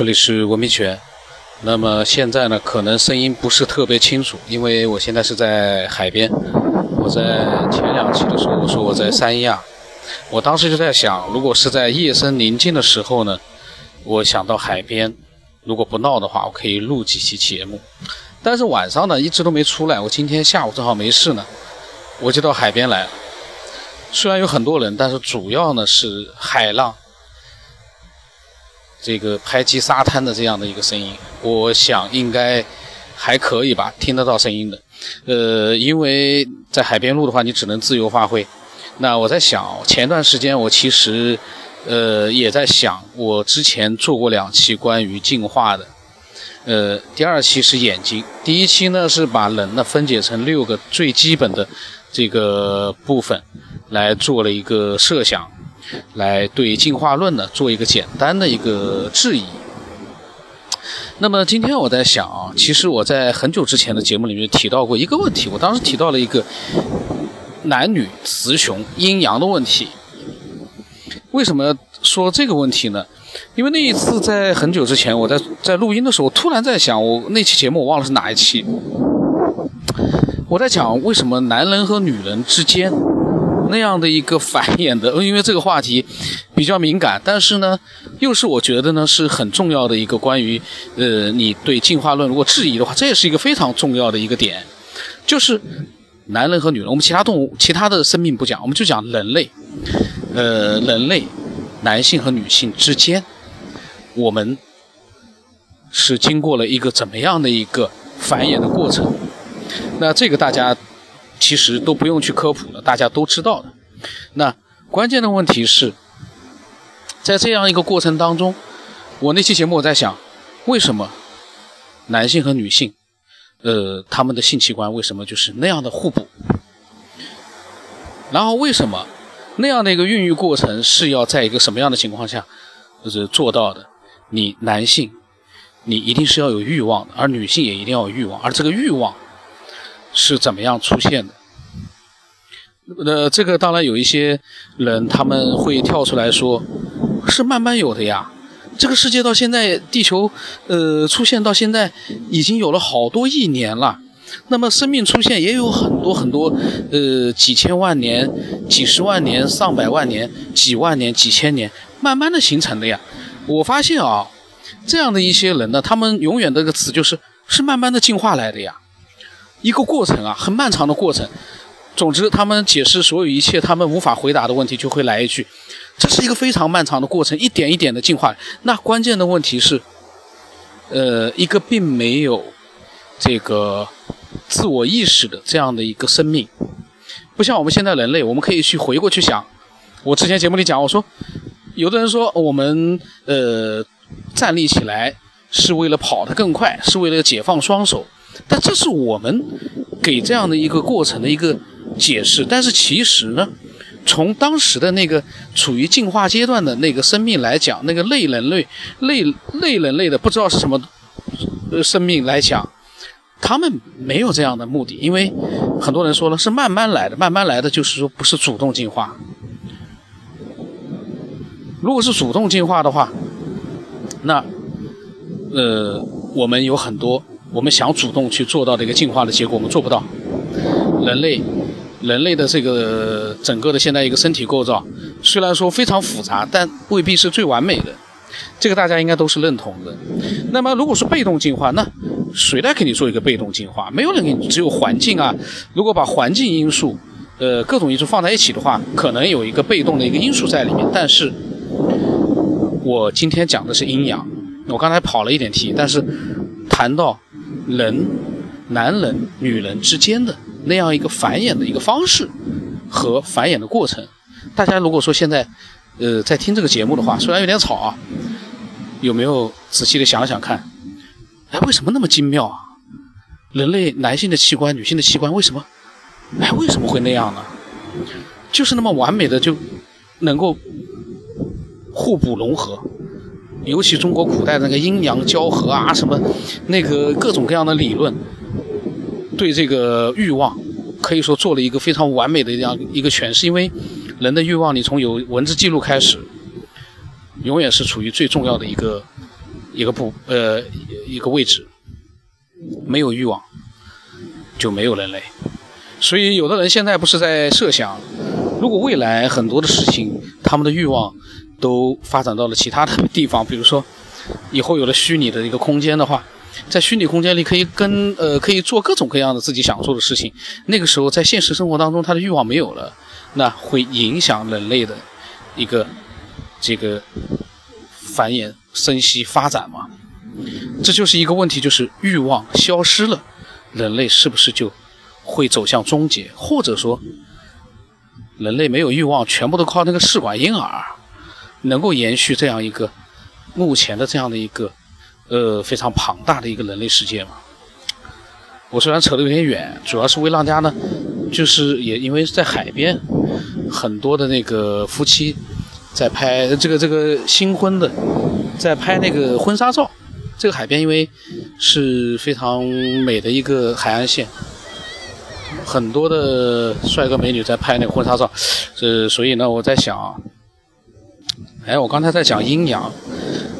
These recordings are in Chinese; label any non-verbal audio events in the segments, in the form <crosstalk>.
这里是文明泉。那么现在呢，可能声音不是特别清楚，因为我现在是在海边。我在前两期的时候，我说我在三亚，我当时就在想，如果是在夜深宁静的时候呢，我想到海边，如果不闹的话，我可以录几期节目。但是晚上呢，一直都没出来。我今天下午正好没事呢，我就到海边来了。虽然有很多人，但是主要呢是海浪。这个拍击沙滩的这样的一个声音，我想应该还可以吧，听得到声音的。呃，因为在海边录的话，你只能自由发挥。那我在想，前段时间我其实呃也在想，我之前做过两期关于进化的。呃，第二期是眼睛，第一期呢是把人呢分解成六个最基本的这个部分来做了一个设想。来对进化论呢做一个简单的一个质疑。那么今天我在想啊，其实我在很久之前的节目里面提到过一个问题，我当时提到了一个男女雌雄阴阳的问题。为什么说这个问题呢？因为那一次在很久之前，我在在录音的时候，突然在想，我那期节目我忘了是哪一期，我在讲为什么男人和女人之间。那样的一个繁衍的，<laughs> 因为这个话题比较敏感，但是呢，又是我觉得呢是很重要的一个关于，呃，你对进化论如果质疑的话，这也是一个非常重要的一个点，就是男人和女人，我们其他动物、其他的生命不讲，我们就讲人类，呃，人类男性和女性之间，我们是经过了一个怎么样的一个繁衍的过程？那这个大家。其实都不用去科普了，大家都知道的。那关键的问题是，在这样一个过程当中，我那期节目我在想，为什么男性和女性，呃，他们的性器官为什么就是那样的互补？然后为什么那样的一个孕育过程是要在一个什么样的情况下就是做到的？你男性，你一定是要有欲望的，而女性也一定要有欲望，而这个欲望。是怎么样出现的？那，这个当然有一些人他们会跳出来说，是慢慢有的呀。这个世界到现在，地球呃出现到现在已经有了好多亿年了。那么生命出现也有很多很多呃几千万年、几十万年、上百万年、几万年、几千年，慢慢的形成的呀。我发现啊，这样的一些人呢，他们永远这个词就是是慢慢的进化来的呀。一个过程啊，很漫长的过程。总之，他们解释所有一切他们无法回答的问题，就会来一句：“这是一个非常漫长的过程，一点一点的进化。”那关键的问题是，呃，一个并没有这个自我意识的这样的一个生命，不像我们现在人类，我们可以去回过去想。我之前节目里讲，我说，有的人说我们呃站立起来是为了跑得更快，是为了解放双手。但这是我们给这样的一个过程的一个解释，但是其实呢，从当时的那个处于进化阶段的那个生命来讲，那个类人类、类类人类的不知道是什么生命来讲，他们没有这样的目的，因为很多人说了是慢慢来的，慢慢来的就是说不是主动进化。如果是主动进化的话，那呃我们有很多。我们想主动去做到的一个进化的结果，我们做不到。人类，人类的这个整个的现在一个身体构造，虽然说非常复杂，但未必是最完美的。这个大家应该都是认同的。那么，如果是被动进化，那谁来给你做一个被动进化？没有人给你，只有环境啊。如果把环境因素，呃，各种因素放在一起的话，可能有一个被动的一个因素在里面。但是，我今天讲的是阴阳。我刚才跑了一点题，但是谈到。人、男人、女人之间的那样一个繁衍的一个方式和繁衍的过程，大家如果说现在，呃，在听这个节目的话，虽然有点吵啊，有没有仔细的想想看？哎，为什么那么精妙啊？人类男性的器官、女性的器官为什么？哎，为什么会那样呢？就是那么完美的就能够互补融合。尤其中国古代那个阴阳交合啊，什么那个各种各样的理论，对这个欲望可以说做了一个非常完美的这样一个诠释。因为人的欲望，你从有文字记录开始，永远是处于最重要的一个一个部呃一个位置，没有欲望就没有人类。所以有的人现在不是在设想，如果未来很多的事情，他们的欲望都发展到了其他的地方，比如说以后有了虚拟的一个空间的话，在虚拟空间里可以跟呃可以做各种各样的自己想做的事情。那个时候在现实生活当中，他的欲望没有了，那会影响人类的一个这个繁衍生息发展嘛？这就是一个问题，就是欲望消失了，人类是不是就？会走向终结，或者说，人类没有欲望，全部都靠那个试管婴儿，能够延续这样一个目前的这样的一个呃非常庞大的一个人类世界吗？我虽然扯得有点远，主要是为让大家呢，就是也因为在海边，很多的那个夫妻在拍这个这个新婚的，在拍那个婚纱照。这个海边因为是非常美的一个海岸线。很多的帅哥美女在拍那个婚纱照，这所以呢，我在想，哎，我刚才在讲阴阳，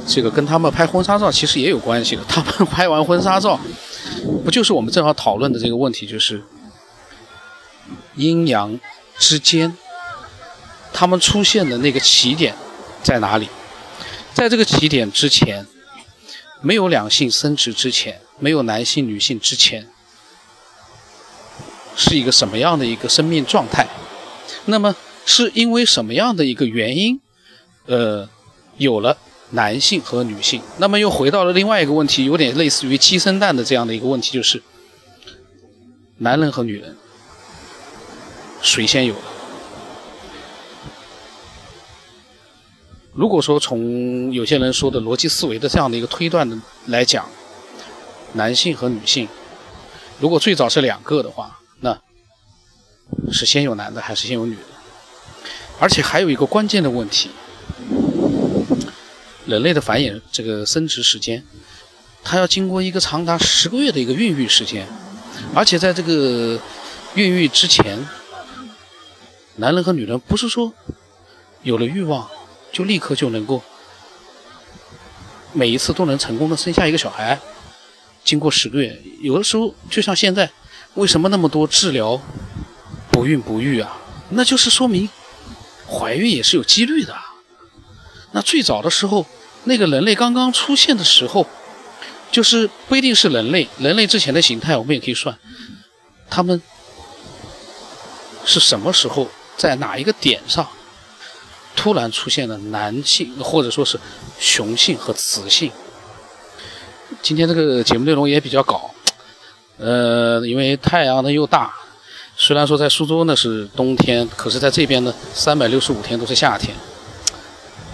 这个跟他们拍婚纱照其实也有关系的。他们 <laughs> 拍完婚纱照，不就是我们正好讨论的这个问题，就是阴阳之间，他们出现的那个起点在哪里？在这个起点之前，没有两性生殖之前，没有男性女性之前。是一个什么样的一个生命状态？那么是因为什么样的一个原因，呃，有了男性和女性？那么又回到了另外一个问题，有点类似于鸡生蛋的这样的一个问题，就是男人和女人谁先有的？如果说从有些人说的逻辑思维的这样的一个推断的来讲，男性和女性如果最早是两个的话。那是先有男的还是先有女的？而且还有一个关键的问题：人类的繁衍这个生殖时间，它要经过一个长达十个月的一个孕育时间，而且在这个孕育之前，男人和女人不是说有了欲望就立刻就能够每一次都能成功的生下一个小孩。经过十个月，有的时候就像现在，为什么那么多治疗？不孕不育啊，那就是说明怀孕也是有几率的。那最早的时候，那个人类刚刚出现的时候，就是不一定是人类，人类之前的形态我们也可以算，他们是什么时候在哪一个点上突然出现了男性或者说是雄性和雌性？今天这个节目内容也比较搞，呃，因为太阳呢又大。虽然说在苏州呢是冬天，可是在这边呢，三百六十五天都是夏天。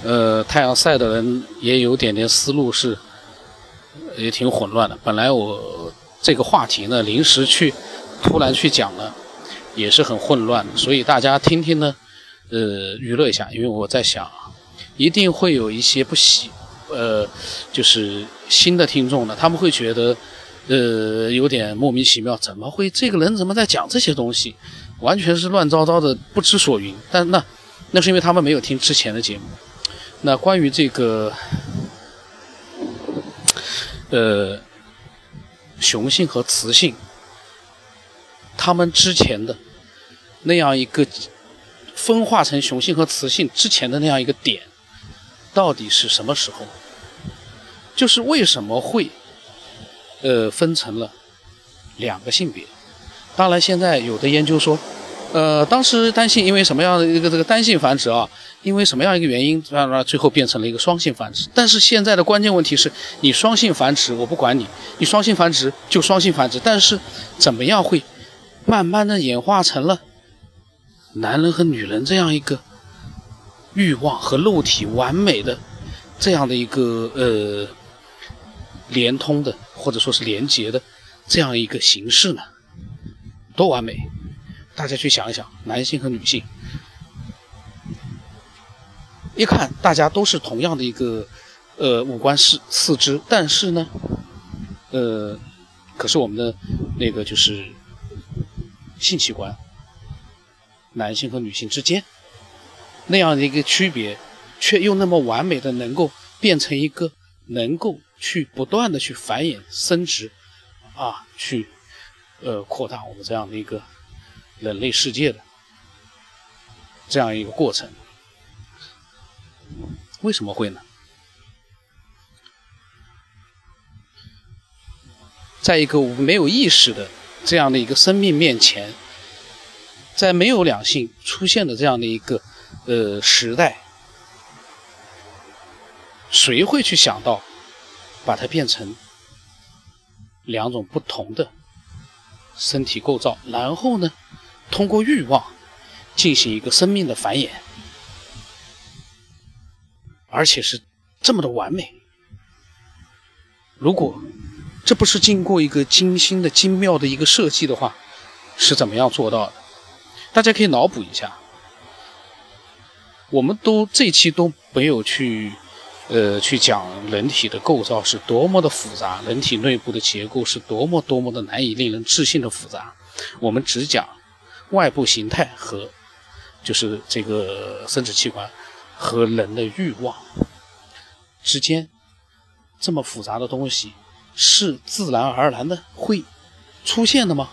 呃，太阳晒的人也有点点思路是，也挺混乱的。本来我这个话题呢，临时去，突然去讲呢，也是很混乱。所以大家听听呢，呃，娱乐一下。因为我在想，一定会有一些不喜，呃，就是新的听众呢，他们会觉得。呃，有点莫名其妙，怎么会这个人怎么在讲这些东西？完全是乱糟糟的，不知所云。但那，那是因为他们没有听之前的节目。那关于这个，呃，雄性和雌性，他们之前的那样一个分化成雄性和雌性之前的那样一个点，到底是什么时候？就是为什么会？呃，分成了两个性别。当然，现在有的研究说，呃，当时单性因为什么样的一个这个单性繁殖啊？因为什么样一个原因，让让最后变成了一个双性繁殖？但是现在的关键问题是，你双性繁殖我不管你，你双性繁殖就双性繁殖。但是怎么样会慢慢的演化成了男人和女人这样一个欲望和肉体完美的这样的一个呃连通的？或者说是连接的这样一个形式呢，多完美！大家去想一想，男性和女性，一看大家都是同样的一个呃五官四四肢，但是呢，呃，可是我们的那个就是性器官，男性和女性之间那样的一个区别，却又那么完美的能够变成一个能够去不断的去繁衍生殖，啊，去呃扩大我们这样的一个人类世界的这样一个过程。为什么会呢？在一个没有意识的这样的一个生命面前，在没有两性出现的这样的一个呃时代，谁会去想到把它变成两种不同的身体构造，然后呢，通过欲望进行一个生命的繁衍？而且是这么的完美。如果这不是经过一个精心的、精妙的一个设计的话，是怎么样做到的？大家可以脑补一下。我们都这期都没有去，呃，去讲人体的构造是多么的复杂，人体内部的结构是多么多么的难以令人置信的复杂。我们只讲外部形态和就是这个生殖器官。和人的欲望之间这么复杂的东西，是自然而然的会出现的吗？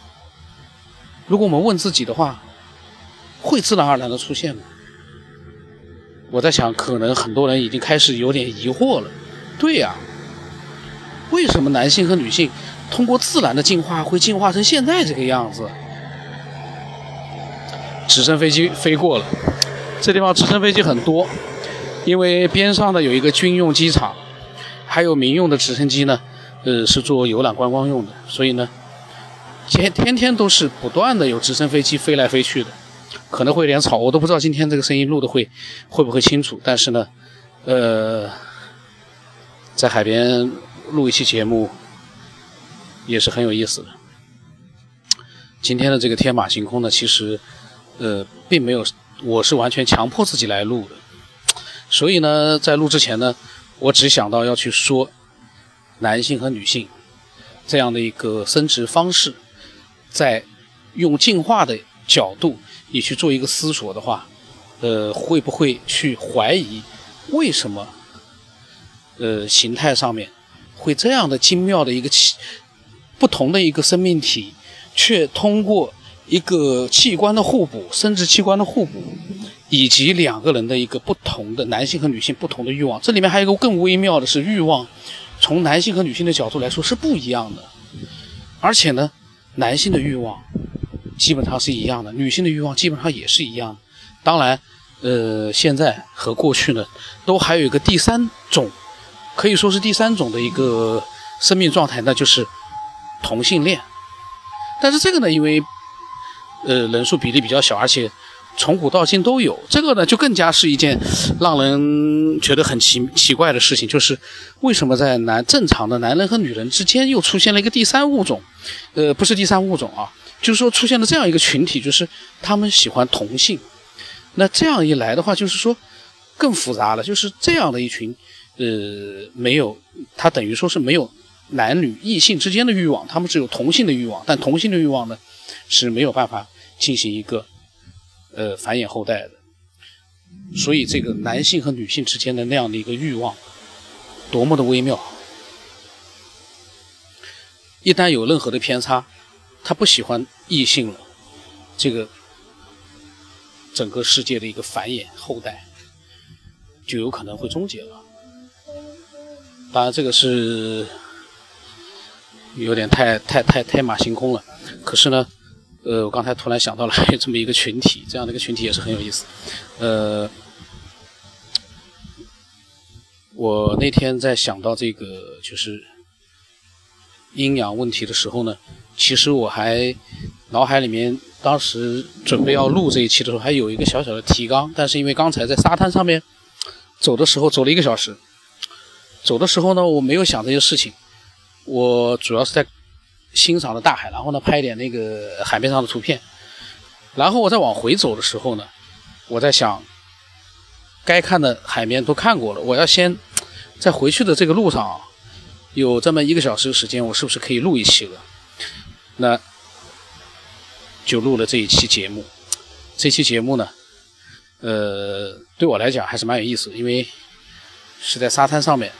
如果我们问自己的话，会自然而然的出现吗？我在想，可能很多人已经开始有点疑惑了。对呀，为什么男性和女性通过自然的进化会进化成现在这个样子？直升飞机飞过了。这地方直升飞机很多，因为边上呢有一个军用机场，还有民用的直升机呢，呃，是做游览观光用的，所以呢，天天天都是不断的有直升飞机飞来飞去的，可能会有点吵，我都不知道今天这个声音录的会会不会清楚，但是呢，呃，在海边录一期节目也是很有意思的。今天的这个天马行空呢，其实呃并没有。我是完全强迫自己来录的，所以呢，在录之前呢，我只想到要去说男性和女性这样的一个生殖方式，在用进化的角度你去做一个思索的话，呃，会不会去怀疑为什么呃形态上面会这样的精妙的一个不同的一个生命体，却通过。一个器官的互补，生殖器官的互补，以及两个人的一个不同的男性和女性不同的欲望，这里面还有一个更微妙的是欲望，从男性和女性的角度来说是不一样的，而且呢，男性的欲望基本上是一样的，女性的欲望基本上也是一样。当然，呃，现在和过去呢，都还有一个第三种，可以说是第三种的一个生命状态，那就是同性恋。但是这个呢，因为呃，人数比例比较小，而且从古到今都有。这个呢，就更加是一件让人觉得很奇奇怪的事情，就是为什么在男正常的男人和女人之间又出现了一个第三物种？呃，不是第三物种啊，就是说出现了这样一个群体，就是他们喜欢同性。那这样一来的话，就是说更复杂了，就是这样的一群，呃，没有他等于说是没有男女异性之间的欲望，他们只有同性的欲望，但同性的欲望呢是没有办法。进行一个呃繁衍后代的，所以这个男性和女性之间的那样的一个欲望，多么的微妙。一旦有任何的偏差，他不喜欢异性了，这个整个世界的一个繁衍后代就有可能会终结了。当然，这个是有点太太太天马行空了，可是呢。呃，我刚才突然想到了有 <laughs> 这么一个群体，这样的一个群体也是很有意思。呃，我那天在想到这个就是阴阳问题的时候呢，其实我还脑海里面当时准备要录这一期的时候，还有一个小小的提纲，但是因为刚才在沙滩上面走的时候走了一个小时，走的时候呢，我没有想这些事情，我主要是在。欣赏了大海，然后呢，拍一点那个海面上的图片，然后我再往回走的时候呢，我在想，该看的海面都看过了，我要先在回去的这个路上啊，有这么一个小时的时间，我是不是可以录一期了？那就录了这一期节目。这期节目呢，呃，对我来讲还是蛮有意思，因为是在沙滩上面，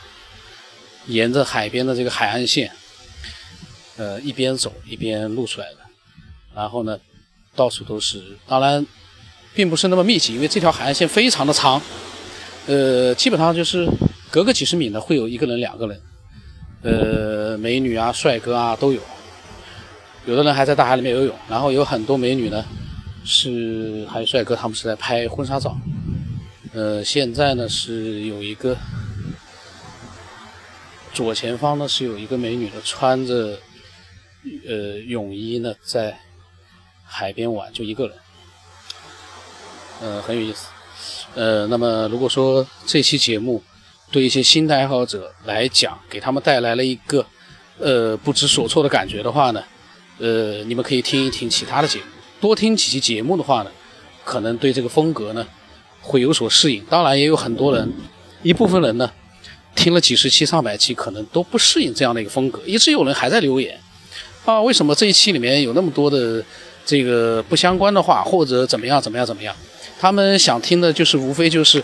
沿着海边的这个海岸线，呃，一边走一边录出来的。然后呢，到处都是，当然，并不是那么密集，因为这条海岸线非常的长，呃，基本上就是隔个几十米呢会有一个人、两个人，呃，美女啊、帅哥啊都有，有的人还在大海里面游泳，然后有很多美女呢，是还有帅哥，他们是在拍婚纱照，呃，现在呢是有一个左前方呢是有一个美女的穿着呃泳衣呢在。海边玩就一个人，呃，很有意思。呃，那么如果说这期节目对一些新的爱好者来讲，给他们带来了一个呃不知所措的感觉的话呢，呃，你们可以听一听其他的节目，多听几期节目的话呢，可能对这个风格呢会有所适应。当然，也有很多人，一部分人呢听了几十期、上百期，可能都不适应这样的一个风格，一直有人还在留言啊，为什么这一期里面有那么多的？这个不相关的话，或者怎么样怎么样怎么样，他们想听的就是无非就是，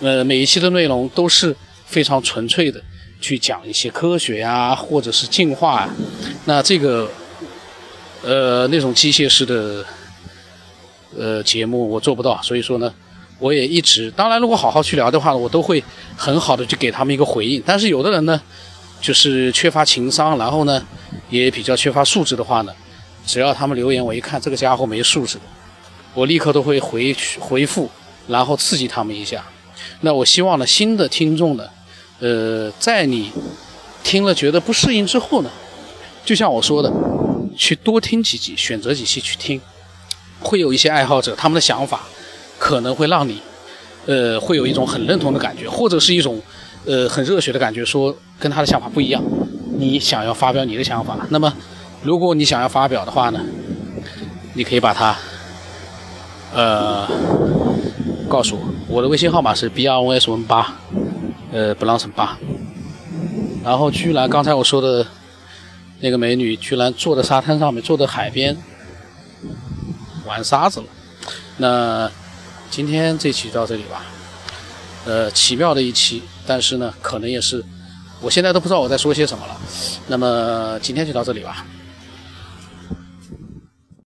呃，每一期的内容都是非常纯粹的去讲一些科学呀，或者是进化啊，那这个，呃，那种机械式的，呃，节目我做不到，所以说呢，我也一直，当然如果好好去聊的话，我都会很好的去给他们一个回应。但是有的人呢，就是缺乏情商，然后呢，也比较缺乏素质的话呢。只要他们留言，我一看这个家伙没素质，我立刻都会回回复，然后刺激他们一下。那我希望呢，新的听众呢，呃，在你听了觉得不适应之后呢，就像我说的，去多听几集，选择几期去听，会有一些爱好者他们的想法可能会让你，呃，会有一种很认同的感觉，或者是一种呃很热血的感觉，说跟他的想法不一样，你想要发表你的想法，那么。如果你想要发表的话呢，你可以把它，呃，告诉我，我的微信号码是 b r o s 文八，呃，不让成八。然后居然刚才我说的那个美女，居然坐在沙滩上面，坐在海边玩沙子了。那今天这期到这里吧，呃，奇妙的一期，但是呢，可能也是，我现在都不知道我在说些什么了。那么今天就到这里吧。